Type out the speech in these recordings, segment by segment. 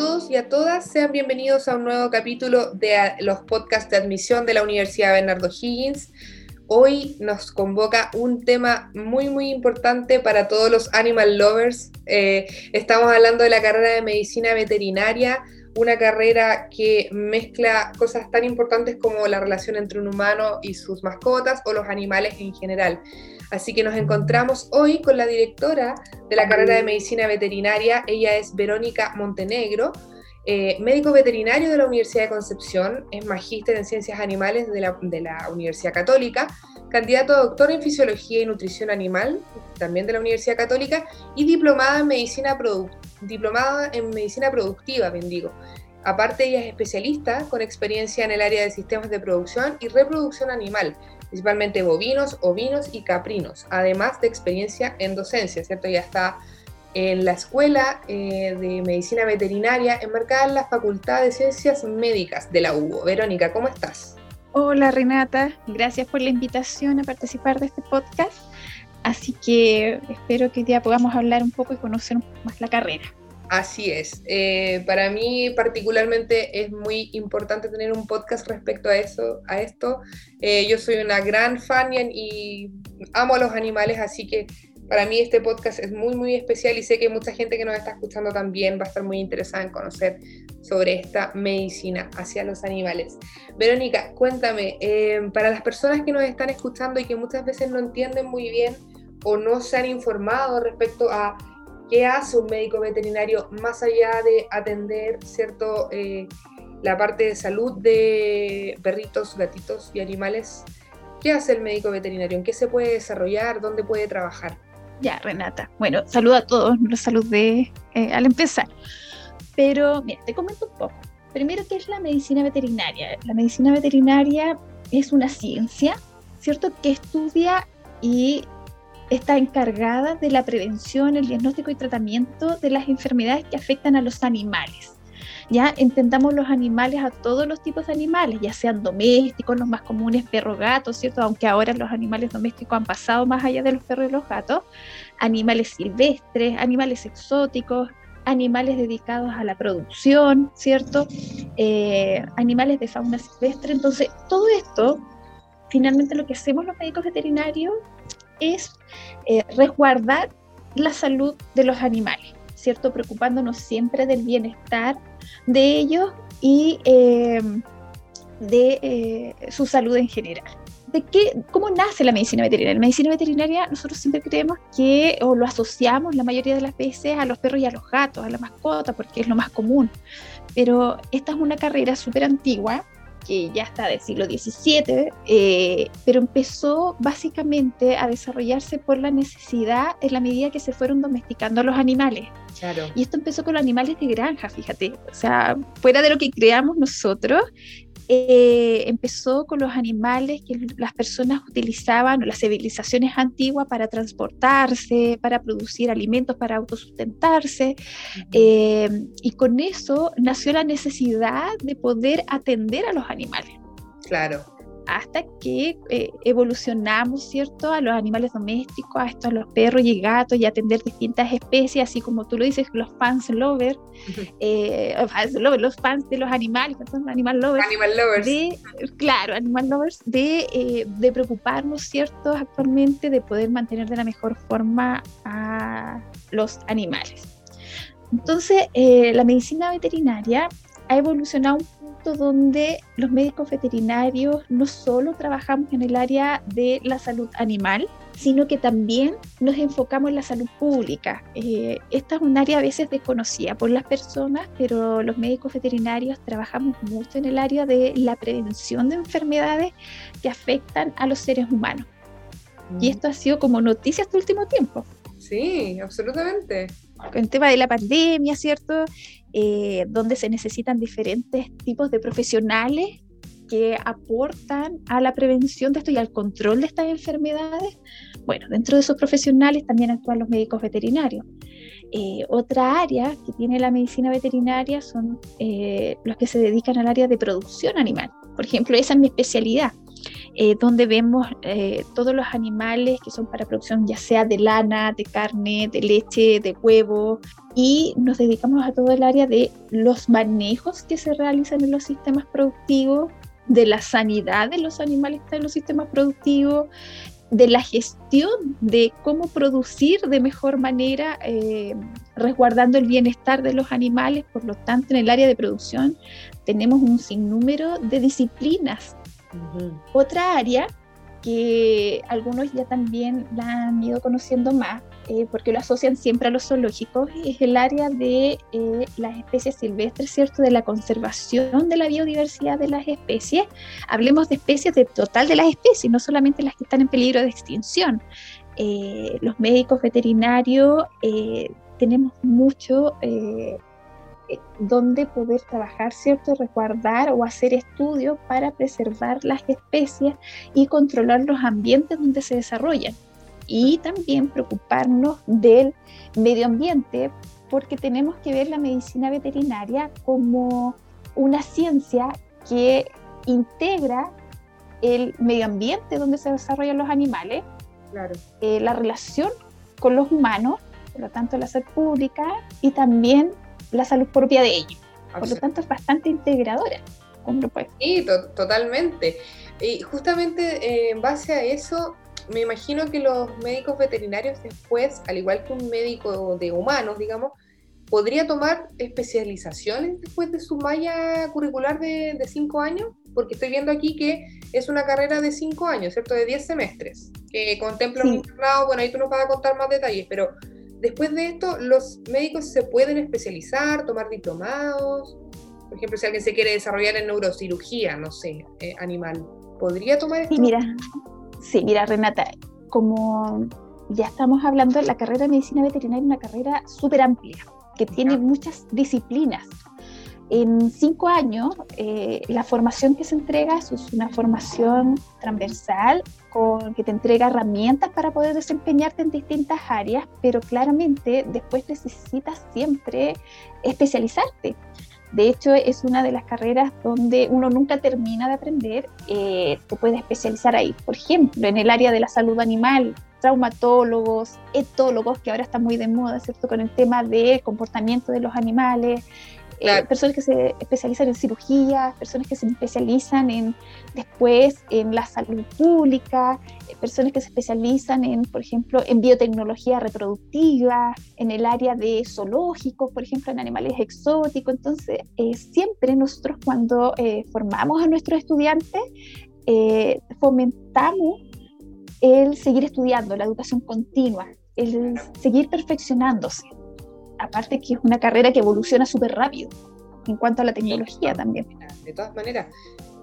todos y a todas, sean bienvenidos a un nuevo capítulo de los podcasts de admisión de la Universidad Bernardo Higgins. Hoy nos convoca un tema muy muy importante para todos los animal lovers. Eh, estamos hablando de la carrera de medicina veterinaria, una carrera que mezcla cosas tan importantes como la relación entre un humano y sus mascotas o los animales en general. Así que nos encontramos hoy con la directora de la carrera de medicina veterinaria, ella es Verónica Montenegro, eh, médico veterinario de la Universidad de Concepción, es magíster en ciencias animales de la, de la Universidad Católica, candidato a doctor en fisiología y nutrición animal, también de la Universidad Católica, y diplomada en medicina, diplomada en medicina productiva, bien digo. Aparte, ella es especialista con experiencia en el área de sistemas de producción y reproducción animal, principalmente bovinos, ovinos y caprinos, además de experiencia en docencia, ¿cierto? Ya está en la Escuela eh, de Medicina Veterinaria, enmarcada en la Facultad de Ciencias Médicas de la UBO. Verónica, ¿cómo estás? Hola Renata, gracias por la invitación a participar de este podcast. Así que espero que hoy día podamos hablar un poco y conocer más la carrera. Así es. Eh, para mí particularmente es muy importante tener un podcast respecto a eso, a esto. Eh, yo soy una gran fan y, amo a los animales, así que para mí este podcast es muy muy especial y sé que mucha gente que nos está escuchando también va a estar muy interesada en conocer sobre esta medicina hacia los animales. Verónica, cuéntame, eh, para las personas que nos están escuchando y que muchas veces no entienden muy bien o no se han informado respecto a ¿Qué hace un médico veterinario más allá de atender cierto, eh, la parte de salud de perritos, gatitos y animales? ¿Qué hace el médico veterinario? ¿En qué se puede desarrollar? ¿Dónde puede trabajar? Ya, Renata. Bueno, saludo a todos, los saludé eh, al empezar. Pero, mira, te comento un poco. Primero, ¿qué es la medicina veterinaria? La medicina veterinaria es una ciencia, ¿cierto? Que estudia y está encargada de la prevención, el diagnóstico y tratamiento de las enfermedades que afectan a los animales. Ya entendamos los animales a todos los tipos de animales, ya sean domésticos, los más comunes, perro, gato, ¿cierto? Aunque ahora los animales domésticos han pasado más allá de los perros y los gatos, animales silvestres, animales exóticos, animales dedicados a la producción, ¿cierto? Eh, animales de fauna silvestre. Entonces, todo esto, finalmente lo que hacemos los médicos veterinarios es eh, resguardar la salud de los animales, ¿cierto? Preocupándonos siempre del bienestar de ellos y eh, de eh, su salud en general. ¿De qué, ¿Cómo nace la medicina veterinaria? La medicina veterinaria nosotros siempre creemos que, o lo asociamos la mayoría de las veces a los perros y a los gatos, a la mascota, porque es lo más común. Pero esta es una carrera súper antigua que ya está del siglo XVII, eh, pero empezó básicamente a desarrollarse por la necesidad en la medida que se fueron domesticando los animales. Claro. Y esto empezó con los animales de granja, fíjate, o sea, fuera de lo que creamos nosotros, eh, empezó con los animales que las personas utilizaban, las civilizaciones antiguas, para transportarse, para producir alimentos, para autosustentarse. Eh, y con eso nació la necesidad de poder atender a los animales. Claro hasta que eh, evolucionamos, ¿cierto?, a los animales domésticos, a estos, a los perros y gatos, y atender distintas especies, así como tú lo dices, los fans lovers, eh, los fans de los animales, animal lovers. Animal lovers. De, claro, animal lovers, de, eh, de preocuparnos, ¿cierto?, actualmente de poder mantener de la mejor forma a los animales. Entonces, la medicina veterinaria ha evolucionado un donde los médicos veterinarios no solo trabajamos en el área de la salud animal, sino que también nos enfocamos en la salud pública. Eh, esta es un área a veces desconocida por las personas, pero los médicos veterinarios trabajamos mucho en el área de la prevención de enfermedades que afectan a los seres humanos. Y mm. esto ha sido como noticia este último tiempo. Sí, absolutamente. Con el tema de la pandemia, ¿cierto? Eh, donde se necesitan diferentes tipos de profesionales que aportan a la prevención de esto y al control de estas enfermedades. Bueno, dentro de esos profesionales también actúan los médicos veterinarios. Eh, otra área que tiene la medicina veterinaria son eh, los que se dedican al área de producción animal. Por ejemplo, esa es mi especialidad. eh, donde vemos eh, todos los animales que son para producción ya sea de lana, de carne, de leche, de huevo, y nos dedicamos a todo el área de los manejos que se realizan en los sistemas productivos, de la sanidad de los animales en los sistemas productivos, de la gestión de cómo producir de mejor manera, eh, resguardando el bienestar de los animales. Por lo tanto, en el área de producción tenemos un sinnúmero de disciplinas. Otra área que algunos ya también la han ido conociendo más, eh, porque lo asocian siempre a los zoológicos, es el área de eh, las especies silvestres, ¿cierto? De la conservación de la biodiversidad de las especies. Hablemos de especies, de total de las especies, no solamente las que están en peligro de extinción. Eh, los médicos veterinarios tenemos mucho donde poder trabajar, ¿cierto? Resguardar o hacer estudios para preservar las especies y controlar los ambientes donde se desarrollan. Y también preocuparnos del medio ambiente, porque tenemos que ver la medicina veterinaria como una ciencia que integra el medio ambiente donde se desarrollan los animales, claro. Eh, la relación con los humanos, por lo tanto la salud pública, y también la salud propia de ellos. Por lo tanto, es bastante integradora. Sí, totalmente. Y justamente eh, en base a eso, me imagino que los médicos veterinarios después, al igual que un médico de humanos, digamos, podría tomar especializaciones después de su malla curricular de, cinco años, porque estoy viendo aquí que es una carrera de cinco años, ¿cierto? De diez semestres, que contempla un internado, bueno, ahí tú nos vas a contar más detalles, pero Después de esto, los médicos se pueden especializar, tomar diplomados. Por ejemplo, si alguien se quiere desarrollar en neurocirugía, no sé, eh, animal, ¿podría tomar esto? Sí, mira, sí, mira, Renata, como ya estamos hablando, la carrera de medicina veterinaria es una carrera súper amplia, que tiene muchas disciplinas. En cinco años, eh, la formación que se entrega es una formación transversal con, que te entrega herramientas para poder desempeñarte en distintas áreas, pero claramente después necesitas siempre especializarte. De hecho, es una de las carreras donde uno nunca termina de aprender, eh, te puedes especializar ahí. Por ejemplo, en el área de la salud animal, traumatólogos, etólogos, que ahora está muy de moda, ¿cierto? Con el tema de comportamiento de los animales, eh, personas que se especializan en cirugía, personas que se especializan en después en la salud pública, eh, personas que se especializan en, por ejemplo, en biotecnología reproductiva, en el área de zoológicos, por ejemplo, en animales exóticos. Entonces, eh, siempre nosotros cuando formamos a nuestros estudiantes, fomentamos el seguir estudiando, la educación continua, el seguir perfeccionándose aparte que es una carrera que evoluciona súper rápido en cuanto a la tecnología también. De todas maneras,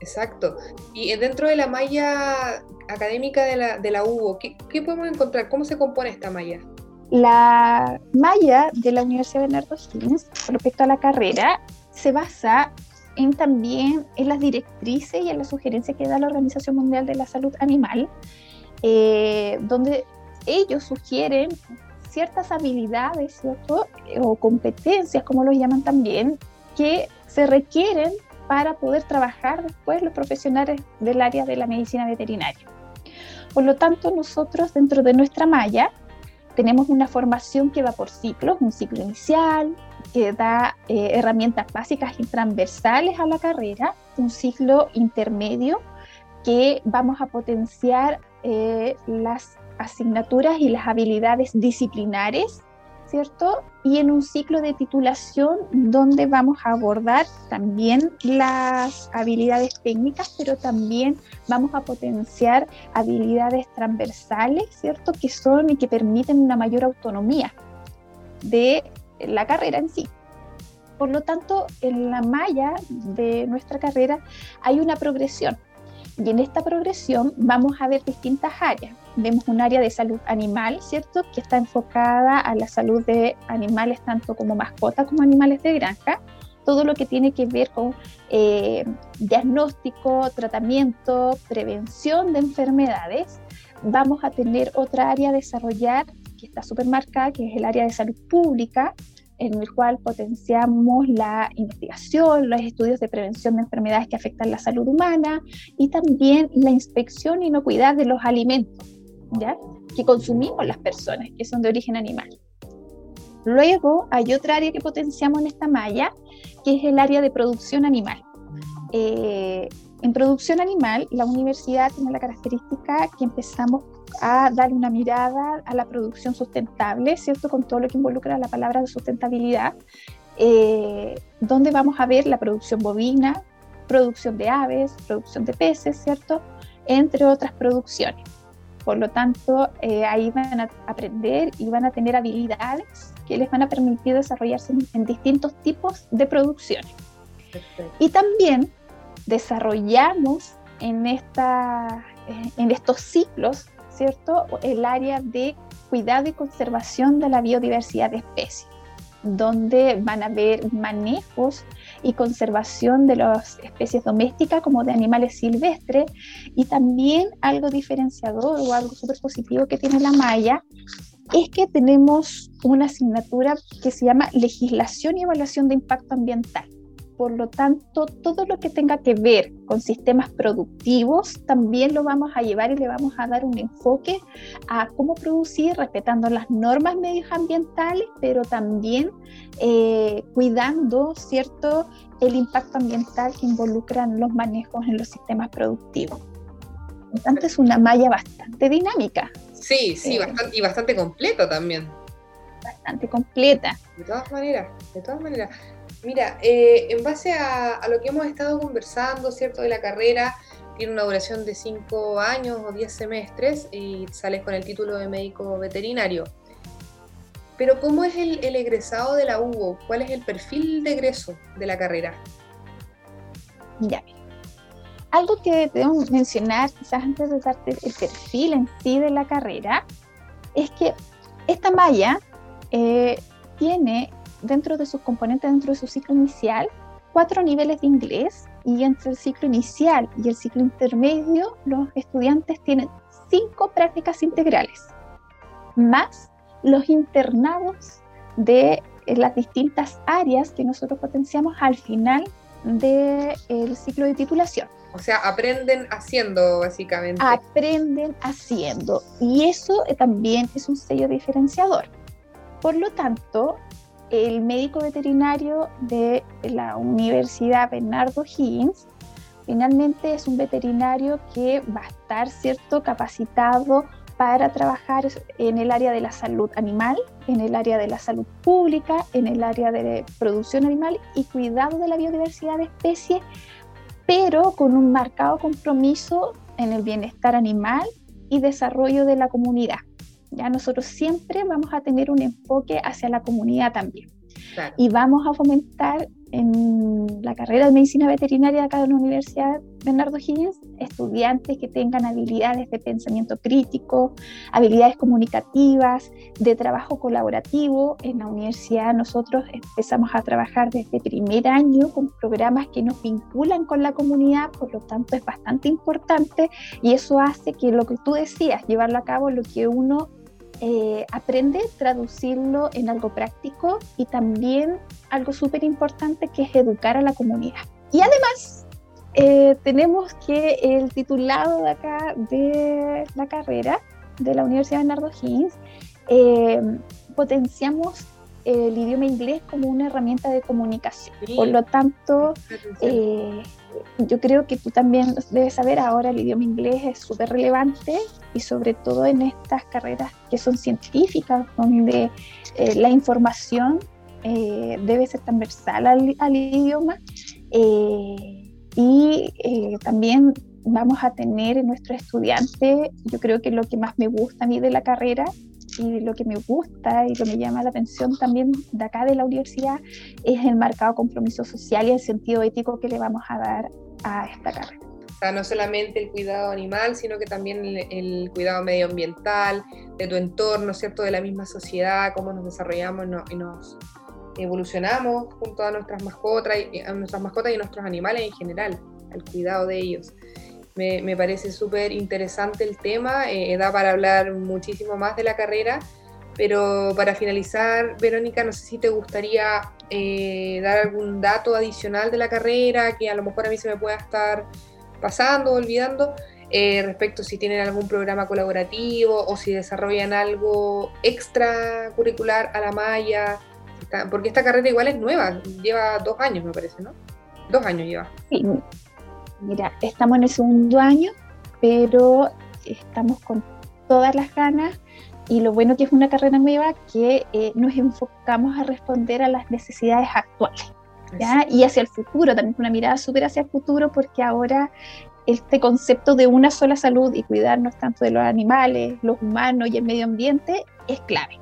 exacto. Y dentro de la malla académica de la, de la UBO, ¿qué, podemos encontrar? ¿Cómo se compone esta malla? La malla de la Universidad Bernardo Higgins respecto a la carrera se basa en también en las directrices y en las sugerencias que da la Organización Mundial de la Salud Animal, eh, donde ellos sugieren ciertas habilidades o competencias, como los llaman también, que se requieren para poder trabajar después los profesionales del área de la medicina veterinaria. Por lo tanto, nosotros dentro de nuestra malla tenemos una formación que va por ciclos, un ciclo inicial que da eh, herramientas básicas y transversales a la carrera, un ciclo intermedio que vamos a potenciar eh, las asignaturas y las habilidades disciplinares, ¿cierto? Y en un ciclo de titulación donde vamos a abordar también las habilidades técnicas, pero también vamos a potenciar habilidades transversales, ¿cierto? Que son y que permiten una mayor autonomía de la carrera en sí. Por lo tanto, en la malla de nuestra carrera hay una progresión. Y en esta progresión vamos a ver distintas áreas vemos un área de salud animal, ¿cierto? Que está enfocada a la salud de animales tanto como mascotas como animales de granja. Todo lo que tiene que ver con eh, diagnóstico, tratamiento, prevención de enfermedades. Vamos a tener otra área a desarrollar que está súper marcada, que es el área de salud pública, en el cual potenciamos la investigación, los estudios de prevención de enfermedades que afectan la salud humana y también la inspección y inocuidad de los alimentos ¿ya? que consumimos las personas, que son de origen animal. Luego hay otra área que potenciamos en esta malla, que es el área de producción animal. Eh, en producción animal, la universidad tiene la característica que empezamos a dar una mirada a la producción sustentable, ¿cierto? Con todo lo que involucra la palabra de sustentabilidad, eh, donde vamos a ver la producción bovina, producción de aves, producción de peces, ¿cierto? Entre otras producciones. Por lo tanto, eh, ahí van a aprender y van a tener habilidades que les van a permitir desarrollarse en, distintos tipos de producciones. Y también desarrollamos en, esta, eh, en estos ciclos, ¿cierto? El área de cuidado y conservación de la biodiversidad de especies, donde van a haber manejos y conservación de las especies domésticas como de animales silvestres y también algo diferenciador o algo súper positivo que tiene la malla es que tenemos una asignatura que se llama legislación y evaluación de impacto ambiental. Por lo tanto, todo lo que tenga que ver con sistemas productivos también lo vamos a llevar y le vamos a dar un enfoque a cómo producir respetando las normas medioambientales, pero también eh, cuidando, ¿cierto?, el impacto ambiental que involucran los manejos en los sistemas productivos. Por lo tanto, es una malla bastante dinámica. Sí, sí, eh, bastante, y bastante completo también. Bastante completa. De todas maneras, de todas maneras. Mira, eh, en base a, lo que hemos estado conversando, ¿cierto? De la carrera, tiene una duración de 5 años o 10 semestres y sales con el título de médico veterinario. Pero ¿cómo es el, egresado de la UBO? ¿Cuál es el perfil de egreso de la carrera? Ya, algo que debemos mencionar, quizás antes de darte el perfil en sí de la carrera, es que esta malla eh, tiene dentro de sus componentes, dentro de su ciclo inicial, cuatro niveles de inglés y entre el ciclo inicial y el ciclo intermedio los estudiantes tienen cinco prácticas integrales, más los internados de las distintas áreas que nosotros potenciamos al final del ciclo de titulación. O sea, aprenden haciendo, básicamente. Aprenden haciendo. Y eso también es un sello diferenciador. Por lo tanto, el médico veterinario de la Universidad Bernardo Higgins finalmente es un veterinario que va a estar cierto capacitado para trabajar en el área de la salud animal, en el área de la salud pública, en el área de producción animal y cuidado de la biodiversidad de especies, pero con un marcado compromiso en el bienestar animal y desarrollo de la comunidad. Ya nosotros siempre vamos a tener un enfoque hacia la comunidad también. Y vamos a fomentar en la carrera de medicina veterinaria de acá de la Universidad Bernardo Higgins estudiantes que tengan habilidades de pensamiento crítico, habilidades comunicativas, de trabajo colaborativo. En la universidad nosotros empezamos a trabajar desde primer año con programas que nos vinculan con la comunidad, por lo tanto es bastante importante y eso hace que lo que tú decías, llevarlo a cabo, lo que uno eh, aprende traducirlo en algo práctico y también algo súper importante que es educar a la comunidad. Y además, eh, tenemos que el titulado de acá de la carrera de la Universidad de Bernardo Higgins, eh, potenciamos el idioma inglés como una herramienta de comunicación. Por lo tanto, eh, yo creo que tú también debes saber ahora el idioma inglés es súper relevante y sobre todo en estas carreras que son científicas, donde eh, la información eh, debe ser transversal al, al idioma y también vamos a tener en nuestro estudiante, yo creo que lo que más me gusta a mí de la carrera y lo que me gusta y lo que me llama la atención también de acá de la universidad es el marcado compromiso social y el sentido ético que le vamos a dar a esta carrera. O sea, no solamente el cuidado animal, sino que también el, cuidado medioambiental, de tu entorno, ¿cierto? De la misma sociedad, cómo nos desarrollamos y nos evolucionamos junto a nuestras mascotas, y, a nuestras mascotas y a nuestros animales en general, al cuidado de ellos. Me, parece súper interesante el tema, eh, da para hablar muchísimo más de la carrera, Pero para finalizar, Verónica, no sé si te gustaría eh, dar algún dato adicional de la carrera que a lo mejor a mí se me pueda estar pasando olvidando. Eh, respecto si tienen algún programa colaborativo o si desarrollan algo extracurricular a la malla, porque esta carrera igual es nueva, lleva dos años me parece, ¿no? Dos años lleva. Sí, mira, estamos en el segundo año, pero estamos con todas las ganas y lo bueno que es una carrera nueva que eh, nos enfocamos a responder a las necesidades actuales. ¿ya? Y hacia el futuro, también una mirada súper hacia el futuro, porque ahora este concepto de una sola salud y cuidarnos tanto de los animales, los humanos y el medio ambiente es clave.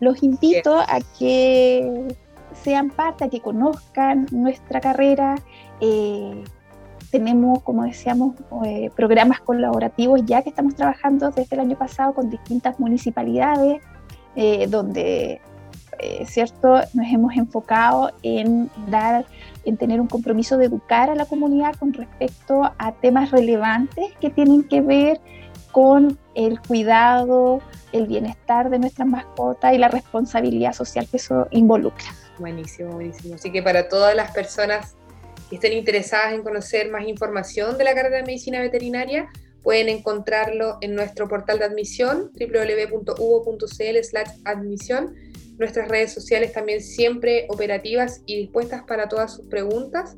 Los invito a que sean parte, a que conozcan nuestra carrera. Eh, tenemos, como decíamos, eh, programas colaborativos ya que estamos trabajando desde el año pasado con distintas municipalidades, eh, donde, ¿cierto?, nos hemos enfocado en dar en tener un compromiso de educar a la comunidad con respecto a temas relevantes que tienen que ver con el cuidado, el bienestar de nuestras mascotas y la responsabilidad social que eso involucra. Buenísimo, buenísimo. Así que para todas las personas que estén interesadas en conocer más información de la carrera de medicina veterinaria, pueden encontrarlo en nuestro portal de admisión www.uvo.cl/admisión nuestras redes sociales también siempre operativas y dispuestas para todas sus preguntas.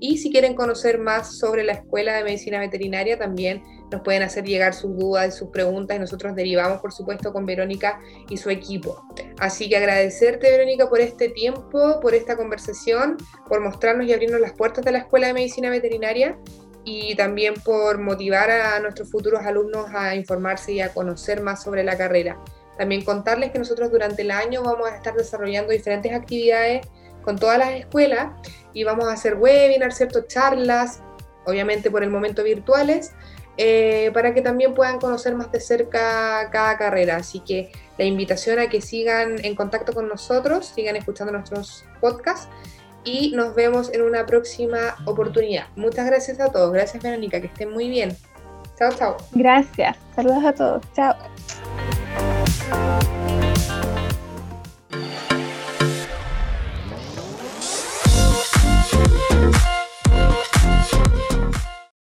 Y si quieren conocer más sobre la Escuela de Medicina Veterinaria, también nos pueden hacer llegar sus dudas y sus preguntas y nosotros derivamos, por supuesto, con Verónica y su equipo. Así que agradecerte, Verónica, por este tiempo, por esta conversación, por mostrarnos y abrirnos las puertas de la Escuela de Medicina Veterinaria y también por motivar a nuestros futuros alumnos a informarse y a conocer más sobre la carrera. También contarles que nosotros durante el año vamos a estar desarrollando diferentes actividades con todas las escuelas y vamos a hacer webinars, ciertas charlas, obviamente por el momento virtuales, eh, para que también puedan conocer más de cerca cada carrera. Así que la invitación a que sigan en contacto con nosotros, sigan escuchando nuestros podcasts y nos vemos en una próxima oportunidad. Muchas gracias a todos. Gracias Verónica, que estén muy bien. Chao, chao. Gracias. Saludos a todos. Chao.